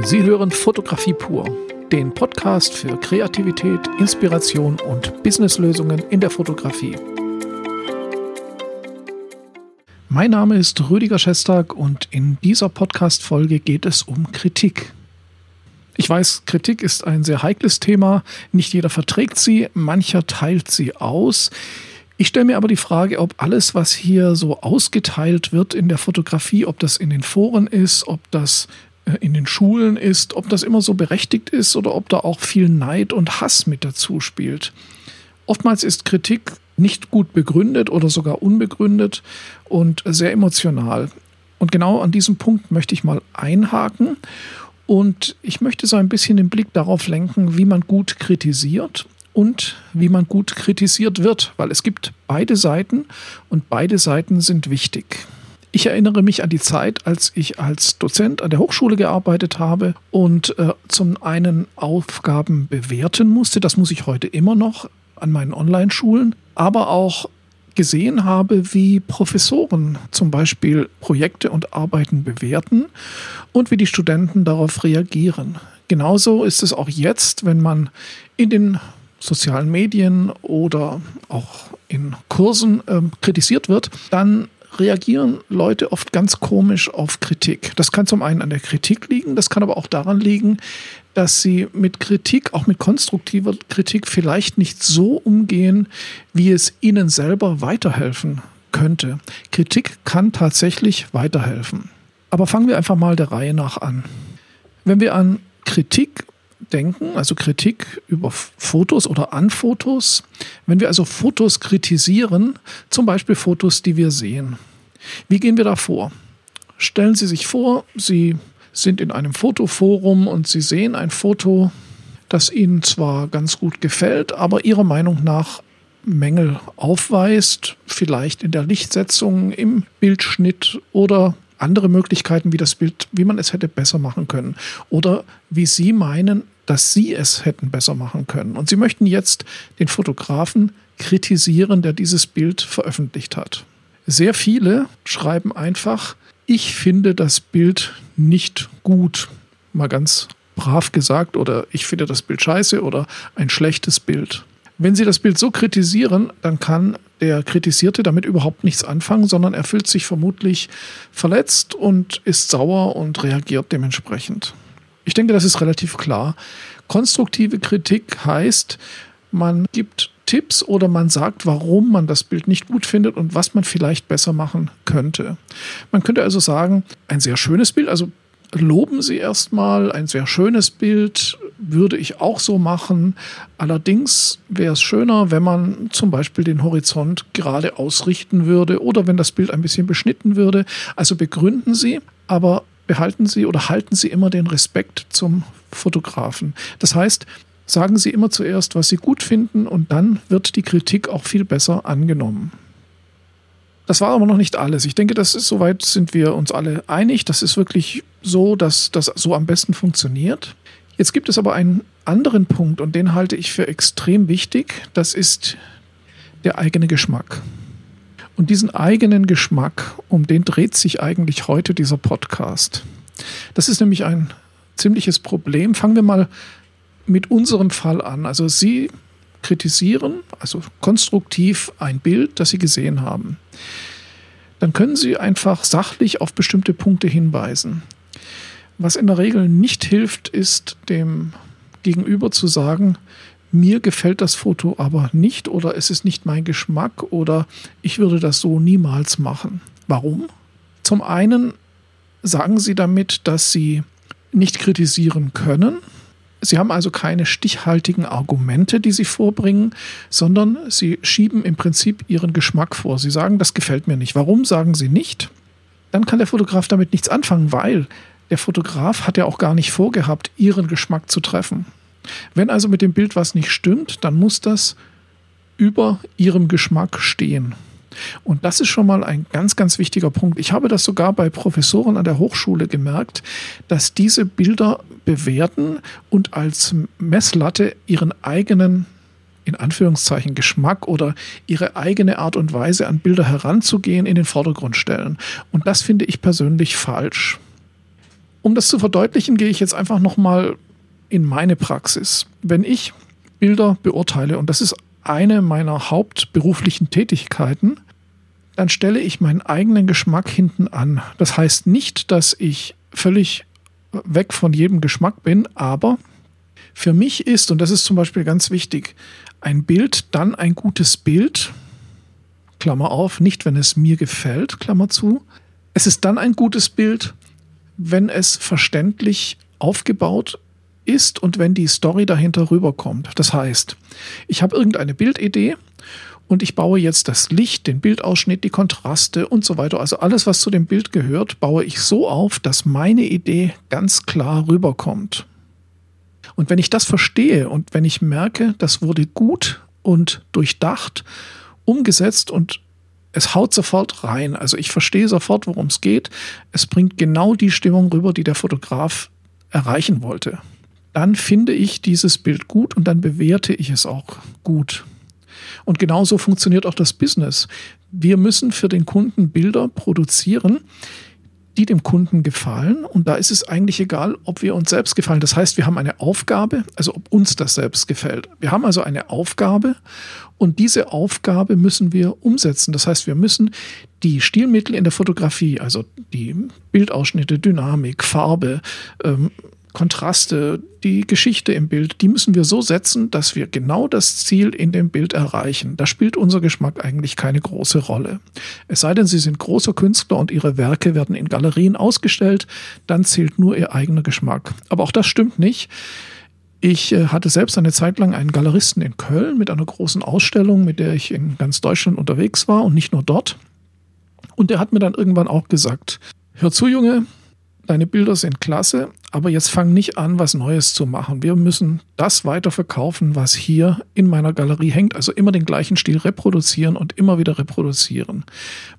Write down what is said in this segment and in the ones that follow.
Sie hören Fotografie pur, den Podcast für Kreativität, Inspiration und Businesslösungen in der Fotografie. Mein Name ist Rüdiger Schestag und in dieser Podcast-Folge geht es um Kritik. Ich weiß, Kritik ist ein sehr heikles Thema. Nicht jeder verträgt sie, mancher teilt sie aus. Ich stelle mir aber die Frage, ob alles, was hier so ausgeteilt wird in der Fotografie, ob das in den Foren ist, ob das in den Schulen ist, ob das immer so berechtigt ist oder ob da auch viel Neid und Hass mit dazu spielt. Oftmals ist Kritik nicht gut begründet oder sogar unbegründet und sehr emotional. Und genau an diesem Punkt möchte ich mal einhaken und ich möchte so ein bisschen den Blick darauf lenken, wie man gut kritisiert und wie man gut kritisiert wird, weil es gibt beide Seiten und beide Seiten sind wichtig. Ich erinnere mich an die Zeit, als ich als Dozent an der Hochschule gearbeitet habe und äh, zum einen Aufgaben bewerten musste. Das muss ich heute immer noch an meinen Online-Schulen, aber auch gesehen habe, wie Professoren zum Beispiel Projekte und Arbeiten bewerten und wie die Studenten darauf reagieren. Genauso ist es auch jetzt, wenn man in den sozialen Medien oder auch in Kursen äh, kritisiert wird, dann reagieren Leute oft ganz komisch auf Kritik. Das kann zum einen an der Kritik liegen, das kann aber auch daran liegen, dass sie mit Kritik, auch mit konstruktiver Kritik, vielleicht nicht so umgehen, wie es ihnen selber weiterhelfen könnte. Kritik kann tatsächlich weiterhelfen. Aber fangen wir einfach mal der Reihe nach an. Wenn wir an Kritik denken, also Kritik über Fotos oder an Fotos. Wenn wir also Fotos kritisieren, zum Beispiel Fotos, die wir sehen, wie gehen wir da vor? Stellen Sie sich vor, Sie sind in einem Fotoforum und Sie sehen ein Foto, das Ihnen zwar ganz gut gefällt, aber Ihrer Meinung nach Mängel aufweist, vielleicht in der Lichtsetzung, im Bildschnitt oder andere Möglichkeiten, wie das Bild, wie man es hätte besser machen können oder wie Sie meinen, dass Sie es hätten besser machen können. Und Sie möchten jetzt den Fotografen kritisieren, der dieses Bild veröffentlicht hat. Sehr viele schreiben einfach, ich finde das Bild nicht gut. Mal ganz brav gesagt oder ich finde das Bild scheiße oder ein schlechtes Bild. Wenn Sie das Bild so kritisieren, dann kann der Kritisierte damit überhaupt nichts anfangen, sondern er fühlt sich vermutlich verletzt und ist sauer und reagiert dementsprechend. Ich denke, das ist relativ klar. Konstruktive Kritik heißt, man gibt Tipps oder man sagt, warum man das Bild nicht gut findet und was man vielleicht besser machen könnte. Man könnte also sagen, ein sehr schönes Bild, also loben Sie erstmal, ein sehr schönes Bild würde ich auch so machen. Allerdings wäre es schöner, wenn man zum Beispiel den Horizont gerade ausrichten würde oder wenn das Bild ein bisschen beschnitten würde. Also begründen Sie, aber behalten Sie oder halten Sie immer den Respekt zum Fotografen. Das heißt, sagen Sie immer zuerst, was Sie gut finden und dann wird die Kritik auch viel besser angenommen. Das war aber noch nicht alles. Ich denke, das ist soweit sind wir uns alle einig. Das ist wirklich so, dass das so am besten funktioniert. Jetzt gibt es aber einen anderen Punkt und den halte ich für extrem wichtig. Das ist der eigene Geschmack. Und diesen eigenen Geschmack, um den dreht sich eigentlich heute dieser Podcast. Das ist nämlich ein ziemliches Problem. Fangen wir mal mit unserem Fall an. Also Sie kritisieren, also konstruktiv ein Bild, das Sie gesehen haben, dann können Sie einfach sachlich auf bestimmte Punkte hinweisen. Was in der Regel nicht hilft, ist dem Gegenüber zu sagen, mir gefällt das Foto aber nicht oder es ist nicht mein Geschmack oder ich würde das so niemals machen. Warum? Zum einen sagen Sie damit, dass Sie nicht kritisieren können, Sie haben also keine stichhaltigen Argumente, die Sie vorbringen, sondern Sie schieben im Prinzip Ihren Geschmack vor. Sie sagen, das gefällt mir nicht. Warum sagen Sie nicht? Dann kann der Fotograf damit nichts anfangen, weil der Fotograf hat ja auch gar nicht vorgehabt, Ihren Geschmack zu treffen. Wenn also mit dem Bild was nicht stimmt, dann muss das über Ihrem Geschmack stehen. Und das ist schon mal ein ganz, ganz wichtiger Punkt. Ich habe das sogar bei Professoren an der Hochschule gemerkt, dass diese Bilder bewerten und als Messlatte ihren eigenen in Anführungszeichen Geschmack oder ihre eigene Art und Weise an Bilder heranzugehen in den Vordergrund stellen. Und das finde ich persönlich falsch. Um das zu verdeutlichen, gehe ich jetzt einfach nochmal in meine Praxis. Wenn ich Bilder beurteile, und das ist eine meiner hauptberuflichen Tätigkeiten, dann stelle ich meinen eigenen Geschmack hinten an. Das heißt nicht, dass ich völlig weg von jedem Geschmack bin, aber für mich ist, und das ist zum Beispiel ganz wichtig, ein Bild dann ein gutes Bild, Klammer auf, nicht wenn es mir gefällt, Klammer zu. Es ist dann ein gutes Bild, wenn es verständlich aufgebaut ist und wenn die Story dahinter rüberkommt. Das heißt, ich habe irgendeine Bildidee und ich baue jetzt das Licht, den Bildausschnitt, die Kontraste und so weiter. Also alles, was zu dem Bild gehört, baue ich so auf, dass meine Idee ganz klar rüberkommt. Und wenn ich das verstehe und wenn ich merke, das wurde gut und durchdacht, umgesetzt und es haut sofort rein. Also ich verstehe sofort, worum es geht. Es bringt genau die Stimmung rüber, die der Fotograf erreichen wollte dann finde ich dieses Bild gut und dann bewerte ich es auch gut. Und genauso funktioniert auch das Business. Wir müssen für den Kunden Bilder produzieren, die dem Kunden gefallen. Und da ist es eigentlich egal, ob wir uns selbst gefallen. Das heißt, wir haben eine Aufgabe, also ob uns das selbst gefällt. Wir haben also eine Aufgabe und diese Aufgabe müssen wir umsetzen. Das heißt, wir müssen die Stilmittel in der Fotografie, also die Bildausschnitte, Dynamik, Farbe, ähm, Kontraste, die Geschichte im Bild, die müssen wir so setzen, dass wir genau das Ziel in dem Bild erreichen. Da spielt unser Geschmack eigentlich keine große Rolle. Es sei denn, Sie sind großer Künstler und Ihre Werke werden in Galerien ausgestellt, dann zählt nur Ihr eigener Geschmack. Aber auch das stimmt nicht. Ich äh, hatte selbst eine Zeit lang einen Galeristen in Köln mit einer großen Ausstellung, mit der ich in ganz Deutschland unterwegs war und nicht nur dort. Und der hat mir dann irgendwann auch gesagt, hör zu, Junge, deine Bilder sind klasse, aber jetzt fang nicht an, was Neues zu machen. Wir müssen das weiter verkaufen, was hier in meiner Galerie hängt. Also immer den gleichen Stil reproduzieren und immer wieder reproduzieren.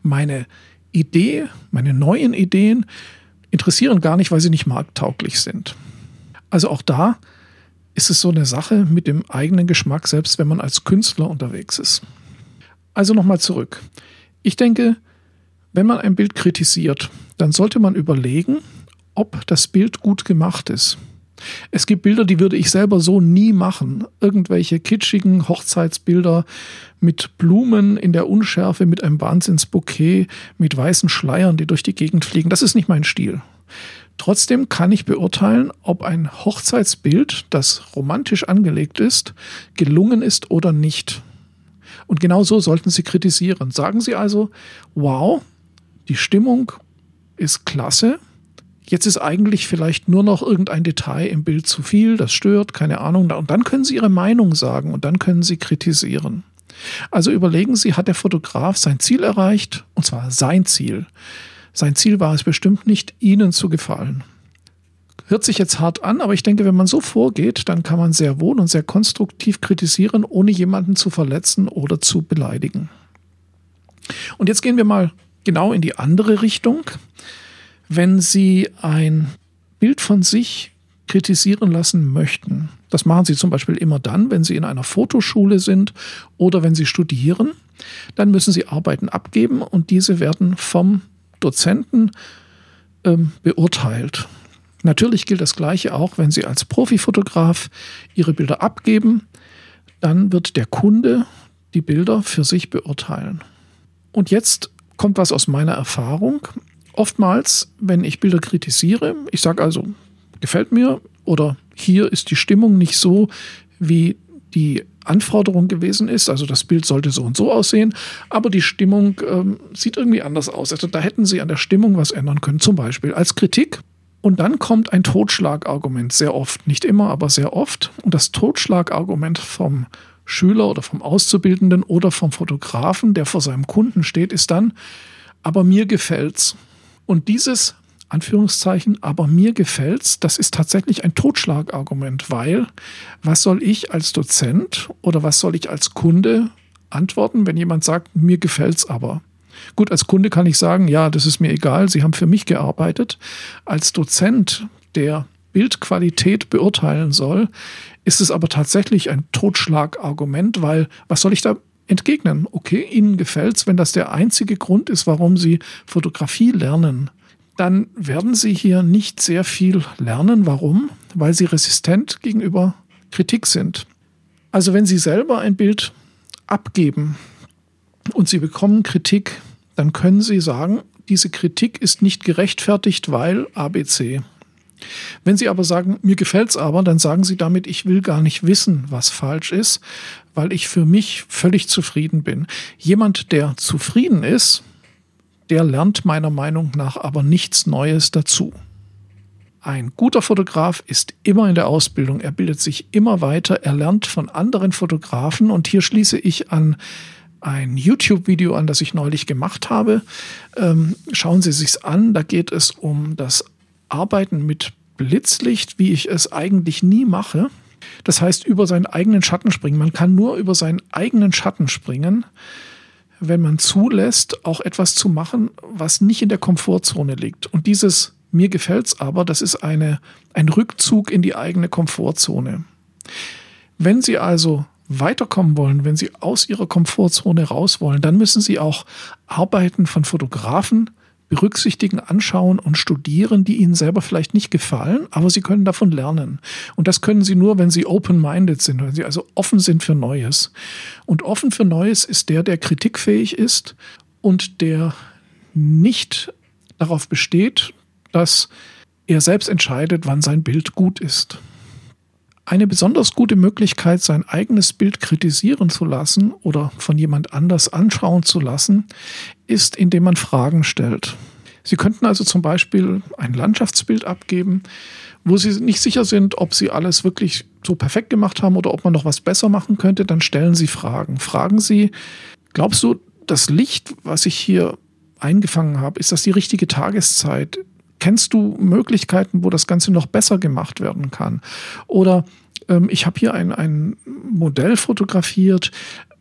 Meine Idee, meine neuen Ideen interessieren gar nicht, weil sie nicht markttauglich sind. Also auch da ist es so eine Sache mit dem eigenen Geschmack, selbst wenn man als Künstler unterwegs ist. Also nochmal zurück. Ich denke, wenn man ein Bild kritisiert, dann sollte man überlegen, ob das Bild gut gemacht ist. Es gibt Bilder, die würde ich selber so nie machen. Irgendwelche kitschigen Hochzeitsbilder mit Blumen in der Unschärfe, mit einem Wahnsinnsbouquet, mit weißen Schleiern, die durch die Gegend fliegen. Das ist nicht mein Stil. Trotzdem kann ich beurteilen, ob ein Hochzeitsbild, das romantisch angelegt ist, gelungen ist oder nicht. Und genau so sollten Sie kritisieren. Sagen Sie also, wow, die Stimmung ist klasse. Jetzt ist eigentlich vielleicht nur noch irgendein Detail im Bild zu viel, das stört, keine Ahnung. Und dann können Sie Ihre Meinung sagen und dann können Sie kritisieren. Also überlegen Sie, hat der Fotograf sein Ziel erreicht? Und zwar sein Ziel. Sein Ziel war es bestimmt nicht, Ihnen zu gefallen. Hört sich jetzt hart an, aber ich denke, wenn man so vorgeht, dann kann man sehr wohl und sehr konstruktiv kritisieren, ohne jemanden zu verletzen oder zu beleidigen. Und jetzt gehen wir mal genau in die andere Richtung. Wenn Sie ein Bild von sich kritisieren lassen möchten, das machen Sie zum Beispiel immer dann, wenn Sie in einer Fotoschule sind oder wenn Sie studieren, dann müssen Sie Arbeiten abgeben und diese werden vom Dozenten ähm, beurteilt. Natürlich gilt das Gleiche auch, wenn Sie als Profifotograf Ihre Bilder abgeben, dann wird der Kunde die Bilder für sich beurteilen. Und jetzt kommt was aus meiner Erfahrung. Oftmals, wenn ich Bilder kritisiere, ich sage also, gefällt mir oder hier ist die Stimmung nicht so, wie die Anforderung gewesen ist. Also das Bild sollte so und so aussehen, aber die Stimmung ähm, sieht irgendwie anders aus. Also da hätten Sie an der Stimmung was ändern können, zum Beispiel als Kritik. Und dann kommt ein Totschlagargument, sehr oft, nicht immer, aber sehr oft. Und das Totschlagargument vom Schüler oder vom Auszubildenden oder vom Fotografen, der vor seinem Kunden steht, ist dann, aber mir gefällt's. Und dieses Anführungszeichen, aber mir gefällt's, das ist tatsächlich ein Totschlagargument, weil was soll ich als Dozent oder was soll ich als Kunde antworten, wenn jemand sagt, mir gefällt's aber? Gut, als Kunde kann ich sagen, ja, das ist mir egal, Sie haben für mich gearbeitet. Als Dozent, der Bildqualität beurteilen soll, ist es aber tatsächlich ein Totschlagargument, weil was soll ich da entgegnen? Okay, Ihnen gefällt es, wenn das der einzige Grund ist, warum Sie Fotografie lernen, dann werden Sie hier nicht sehr viel lernen. Warum? Weil Sie resistent gegenüber Kritik sind. Also wenn Sie selber ein Bild abgeben und Sie bekommen Kritik, dann können Sie sagen, diese Kritik ist nicht gerechtfertigt, weil ABC. Wenn Sie aber sagen, mir gefällt es aber, dann sagen Sie damit, ich will gar nicht wissen, was falsch ist, weil ich für mich völlig zufrieden bin. Jemand, der zufrieden ist, der lernt meiner Meinung nach aber nichts Neues dazu. Ein guter Fotograf ist immer in der Ausbildung, er bildet sich immer weiter, er lernt von anderen Fotografen und hier schließe ich an ein YouTube-Video an, das ich neulich gemacht habe. Ähm, schauen Sie sich's an, da geht es um das Arbeiten mit Blitzlicht, wie ich es eigentlich nie mache. Das heißt, über seinen eigenen Schatten springen. Man kann nur über seinen eigenen Schatten springen, wenn man zulässt, auch etwas zu machen, was nicht in der Komfortzone liegt. Und dieses mir gefällt's aber, das ist eine, ein Rückzug in die eigene Komfortzone. Wenn Sie also weiterkommen wollen, wenn Sie aus Ihrer Komfortzone raus wollen, dann müssen Sie auch Arbeiten von Fotografen berücksichtigen, anschauen und studieren, die Ihnen selber vielleicht nicht gefallen, aber Sie können davon lernen. Und das können Sie nur, wenn Sie open-minded sind, wenn Sie also offen sind für Neues. Und offen für Neues ist der, der kritikfähig ist und der nicht darauf besteht, dass er selbst entscheidet, wann sein Bild gut ist. Eine besonders gute Möglichkeit, sein eigenes Bild kritisieren zu lassen oder von jemand anders anschauen zu lassen, ist, indem man Fragen stellt. Sie könnten also zum Beispiel ein Landschaftsbild abgeben, wo Sie nicht sicher sind, ob Sie alles wirklich so perfekt gemacht haben oder ob man noch was besser machen könnte. Dann stellen Sie Fragen. Fragen Sie, glaubst du, das Licht, was ich hier eingefangen habe, ist das die richtige Tageszeit? Kennst du Möglichkeiten, wo das Ganze noch besser gemacht werden kann? Oder ähm, ich habe hier ein, ein Modell fotografiert.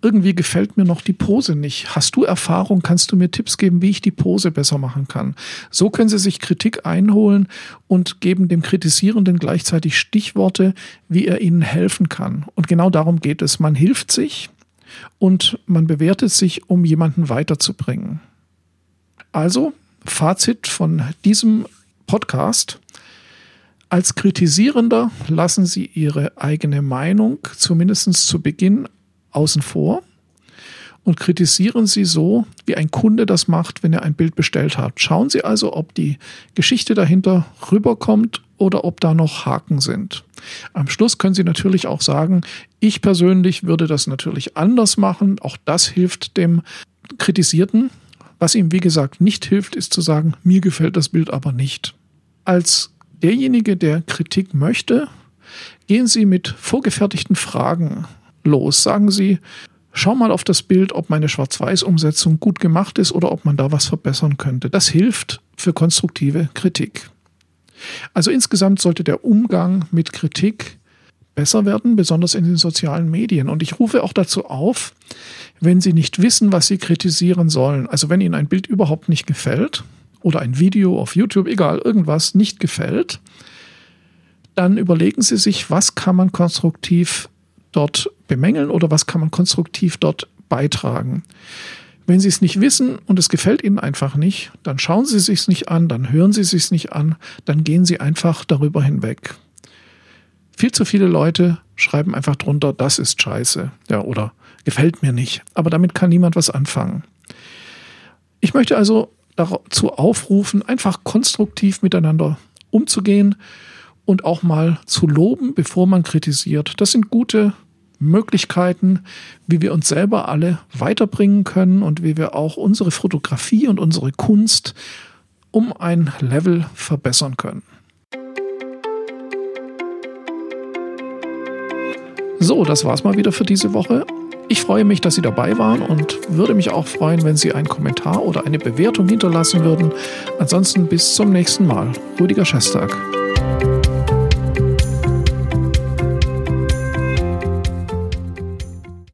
Irgendwie gefällt mir noch die Pose nicht. Hast du Erfahrung? Kannst du mir Tipps geben, wie ich die Pose besser machen kann? So können Sie sich Kritik einholen und geben dem Kritisierenden gleichzeitig Stichworte, wie er Ihnen helfen kann. Und genau darum geht es. Man hilft sich und man bewertet sich, um jemanden weiterzubringen. Also Fazit von diesem Podcast. Als Kritisierender lassen Sie Ihre eigene Meinung zumindest zu Beginn außen vor und kritisieren Sie so, wie ein Kunde das macht, wenn er ein Bild bestellt hat. Schauen Sie also, ob die Geschichte dahinter rüberkommt oder ob da noch Haken sind. Am Schluss können Sie natürlich auch sagen, ich persönlich würde das natürlich anders machen. Auch das hilft dem Kritisierten. Was ihm, wie gesagt, nicht hilft, ist zu sagen, mir gefällt das Bild aber nicht. Als derjenige, der Kritik möchte, gehen Sie mit vorgefertigten Fragen los. Sagen Sie, schau mal auf das Bild, ob meine Schwarz-Weiß-Umsetzung gut gemacht ist oder ob man da was verbessern könnte. Das hilft für konstruktive Kritik. Also insgesamt sollte der Umgang mit Kritik besser werden, besonders in den sozialen Medien. Und ich rufe auch dazu auf, wenn Sie nicht wissen, was Sie kritisieren sollen, also wenn Ihnen ein Bild überhaupt nicht gefällt oder ein Video auf YouTube, egal, irgendwas nicht gefällt, dann überlegen Sie sich, was kann man konstruktiv dort bemängeln oder was kann man konstruktiv dort beitragen. Wenn Sie es nicht wissen und es gefällt Ihnen einfach nicht, dann schauen Sie es sich nicht an, dann hören Sie es sich nicht an, dann gehen Sie einfach darüber hinweg. Viel zu viele Leute schreiben einfach drunter, das ist scheiße. Ja, oder gefällt mir nicht. Aber damit kann niemand was anfangen. Ich möchte also dazu aufrufen, einfach konstruktiv miteinander umzugehen und auch mal zu loben, bevor man kritisiert. Das sind gute Möglichkeiten, wie wir uns selber alle weiterbringen können und wie wir auch unsere Fotografie und unsere Kunst um ein Level verbessern können. So, das war's mal wieder für diese Woche. Ich freue mich, dass Sie dabei waren und würde mich auch freuen, wenn Sie einen Kommentar oder eine Bewertung hinterlassen würden. Ansonsten bis zum nächsten Mal. Rüdiger Schestag.